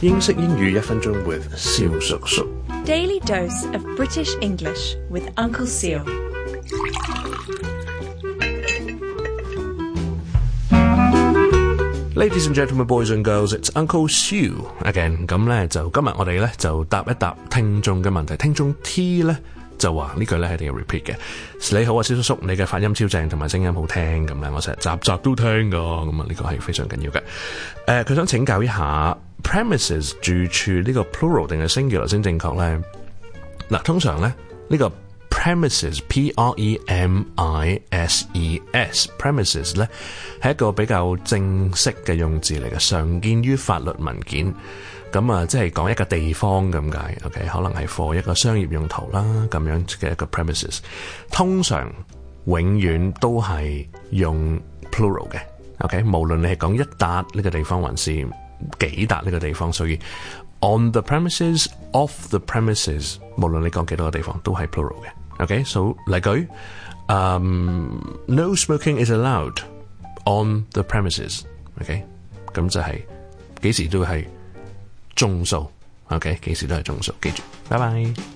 英式英语一分钟 with 肖叔叔。Daily dose of British English with Uncle s e e Ladies and gentlemen, boys and girls，it's Uncle Sue again。咁咧就今日我哋咧就答一答听众嘅问题。听众 T 咧就话呢句咧系一定要 repeat 嘅。你好啊，萧叔叔，你嘅发音超正，同埋声音好听咁咧，我成日集集都听噶。咁啊，呢个系非常紧要嘅。诶，佢想请教一下。premises 住處呢個 plural 定係 singular 先正確咧？嗱，通常咧呢個 premises，p r e m i s e s，premises 咧係一個比較正式嘅用字嚟嘅，常見於法律文件。咁啊，即係講一個地方咁解，OK？可能係 for 一個商業用途啦，咁樣嘅一個 premises，通常永遠都係用 plural 嘅，OK？無論你係講一笪呢個地方還是。几笪呢个地方，所以 on the premises、off the premises，无论你讲几多个地方都系 plural 嘅。OK，所以例句，嗯，no smoking is allowed on the premises。OK，咁就系几时都系众数。OK，几时都系众数，记住，拜拜。